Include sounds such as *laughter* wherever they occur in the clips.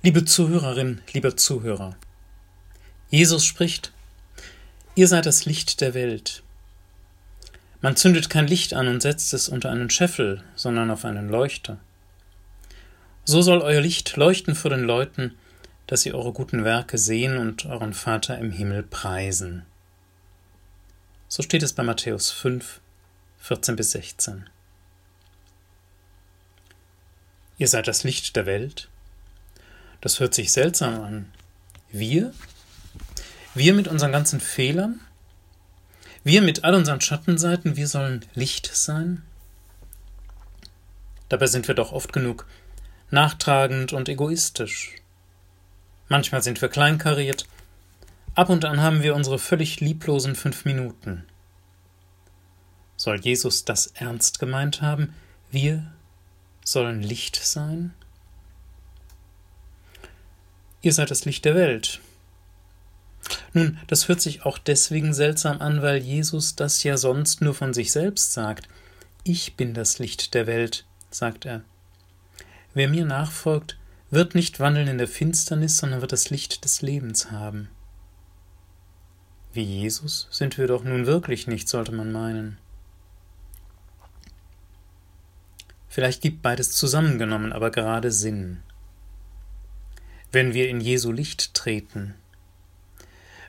Liebe Zuhörerin, lieber Zuhörer, Jesus spricht, ihr seid das Licht der Welt. Man zündet kein Licht an und setzt es unter einen Scheffel, sondern auf einen Leuchter. So soll euer Licht leuchten vor den Leuten, dass sie eure guten Werke sehen und euren Vater im Himmel preisen. So steht es bei Matthäus 5, 14 bis 16. Ihr seid das Licht der Welt? Das hört sich seltsam an. Wir? Wir mit unseren ganzen Fehlern? Wir mit all unseren Schattenseiten, wir sollen Licht sein? Dabei sind wir doch oft genug nachtragend und egoistisch. Manchmal sind wir kleinkariert, ab und an haben wir unsere völlig lieblosen fünf Minuten. Soll Jesus das ernst gemeint haben? Wir sollen Licht sein? Ihr seid das Licht der Welt. Nun, das hört sich auch deswegen seltsam an, weil Jesus das ja sonst nur von sich selbst sagt. Ich bin das Licht der Welt, sagt er. Wer mir nachfolgt, wird nicht wandeln in der Finsternis, sondern wird das Licht des Lebens haben. Wie Jesus sind wir doch nun wirklich nicht, sollte man meinen. Vielleicht gibt beides zusammengenommen aber gerade Sinn wenn wir in Jesu Licht treten,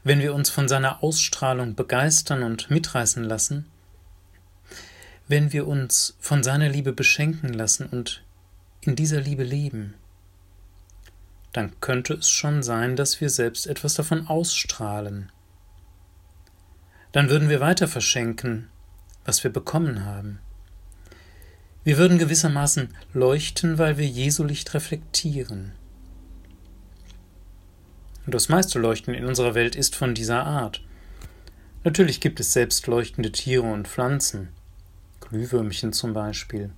wenn wir uns von seiner Ausstrahlung begeistern und mitreißen lassen, wenn wir uns von seiner Liebe beschenken lassen und in dieser Liebe leben, dann könnte es schon sein, dass wir selbst etwas davon ausstrahlen. Dann würden wir weiter verschenken, was wir bekommen haben. Wir würden gewissermaßen leuchten, weil wir Jesu Licht reflektieren. Und das meiste Leuchten in unserer Welt ist von dieser Art. Natürlich gibt es selbst leuchtende Tiere und Pflanzen, Glühwürmchen zum Beispiel.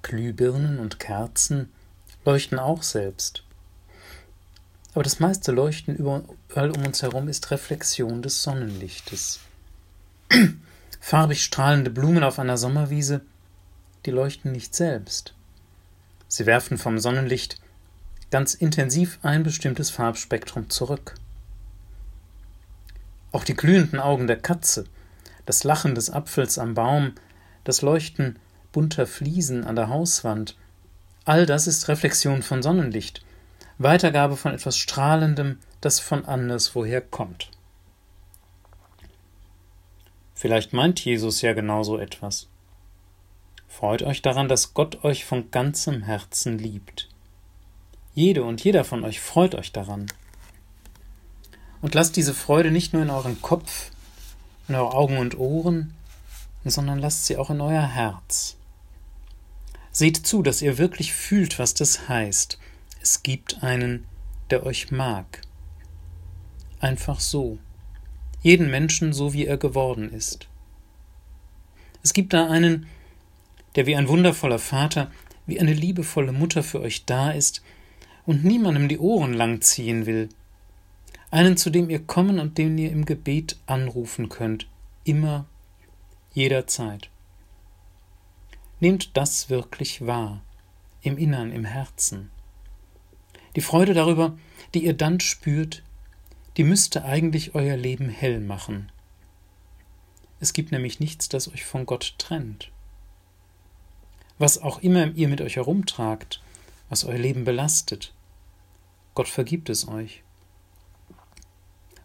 Glühbirnen und Kerzen leuchten auch selbst. Aber das meiste Leuchten überall um uns herum ist Reflexion des Sonnenlichtes. *clears throat* Farbig strahlende Blumen auf einer Sommerwiese, die leuchten nicht selbst. Sie werfen vom Sonnenlicht ganz intensiv ein bestimmtes Farbspektrum zurück. Auch die glühenden Augen der Katze, das Lachen des Apfels am Baum, das Leuchten bunter Fliesen an der Hauswand, all das ist Reflexion von Sonnenlicht, Weitergabe von etwas Strahlendem, das von anderswoher kommt. Vielleicht meint Jesus ja genauso etwas. Freut euch daran, dass Gott euch von ganzem Herzen liebt. Jede und jeder von euch freut euch daran. Und lasst diese Freude nicht nur in euren Kopf, in eure Augen und Ohren, sondern lasst sie auch in euer Herz. Seht zu, dass ihr wirklich fühlt, was das heißt. Es gibt einen, der euch mag. Einfach so. Jeden Menschen so, wie er geworden ist. Es gibt da einen, der wie ein wundervoller Vater, wie eine liebevolle Mutter für euch da ist, und niemandem die Ohren langziehen will. Einen, zu dem ihr kommen und den ihr im Gebet anrufen könnt, immer, jederzeit. Nehmt das wirklich wahr, im Innern, im Herzen. Die Freude darüber, die ihr dann spürt, die müsste eigentlich euer Leben hell machen. Es gibt nämlich nichts, das euch von Gott trennt. Was auch immer ihr mit euch herumtragt, was euer Leben belastet. Gott vergibt es euch.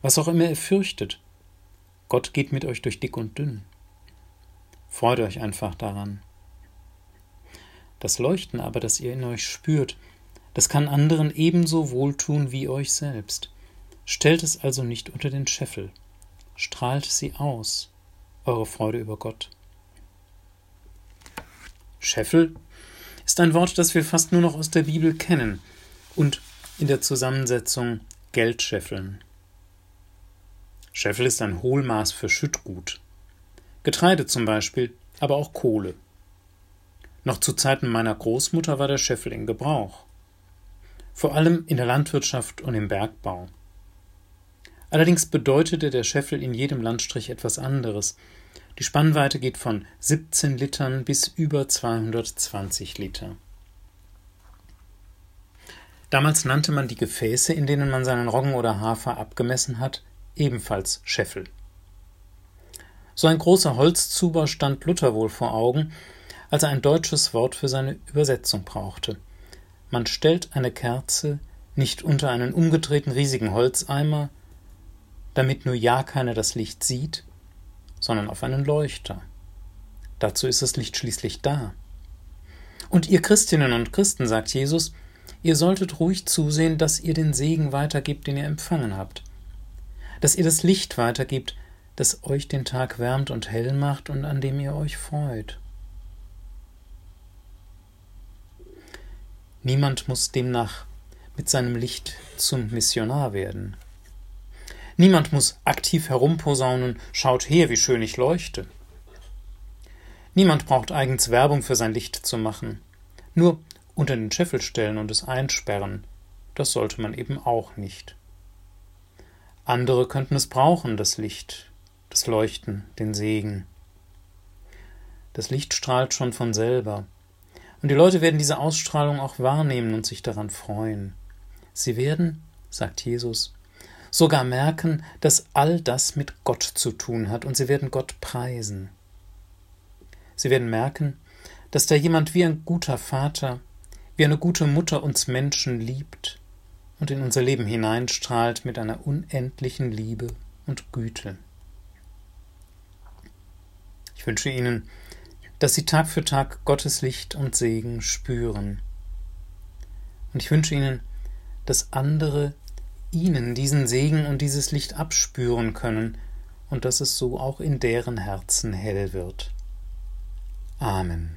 Was auch immer ihr fürchtet, Gott geht mit euch durch dick und dünn. Freut euch einfach daran. Das Leuchten aber, das ihr in euch spürt, das kann anderen ebenso wohltun wie euch selbst. Stellt es also nicht unter den Scheffel, strahlt sie aus, eure Freude über Gott. Scheffel ist ein Wort, das wir fast nur noch aus der Bibel kennen und in der Zusammensetzung Geldscheffeln. Scheffel ist ein Hohlmaß für Schüttgut. Getreide zum Beispiel, aber auch Kohle. Noch zu Zeiten meiner Großmutter war der Scheffel in Gebrauch. Vor allem in der Landwirtschaft und im Bergbau. Allerdings bedeutete der Scheffel in jedem Landstrich etwas anderes die Spannweite geht von 17 Litern bis über 220 Liter. Damals nannte man die Gefäße, in denen man seinen Roggen oder Hafer abgemessen hat, ebenfalls Scheffel. So ein großer Holzzuber stand Luther wohl vor Augen, als er ein deutsches Wort für seine Übersetzung brauchte. Man stellt eine Kerze nicht unter einen umgedrehten riesigen Holzeimer, damit nur ja keiner das Licht sieht, sondern auf einen Leuchter. Dazu ist das Licht schließlich da. Und ihr Christinnen und Christen, sagt Jesus, ihr solltet ruhig zusehen, dass ihr den Segen weitergibt, den ihr empfangen habt, dass ihr das Licht weitergibt, das euch den Tag wärmt und hell macht und an dem ihr euch freut. Niemand muss demnach mit seinem Licht zum Missionar werden. Niemand muss aktiv herumposaunen, schaut her, wie schön ich leuchte. Niemand braucht eigens Werbung für sein Licht zu machen. Nur unter den Scheffel stellen und es einsperren, das sollte man eben auch nicht. Andere könnten es brauchen, das Licht, das Leuchten, den Segen. Das Licht strahlt schon von selber, und die Leute werden diese Ausstrahlung auch wahrnehmen und sich daran freuen. Sie werden, sagt Jesus, sogar merken, dass all das mit Gott zu tun hat, und sie werden Gott preisen. Sie werden merken, dass da jemand wie ein guter Vater, wie eine gute Mutter uns Menschen liebt und in unser Leben hineinstrahlt mit einer unendlichen Liebe und Güte. Ich wünsche Ihnen, dass Sie Tag für Tag Gottes Licht und Segen spüren. Und ich wünsche Ihnen, dass andere Ihnen diesen Segen und dieses Licht abspüren können und dass es so auch in deren Herzen hell wird. Amen.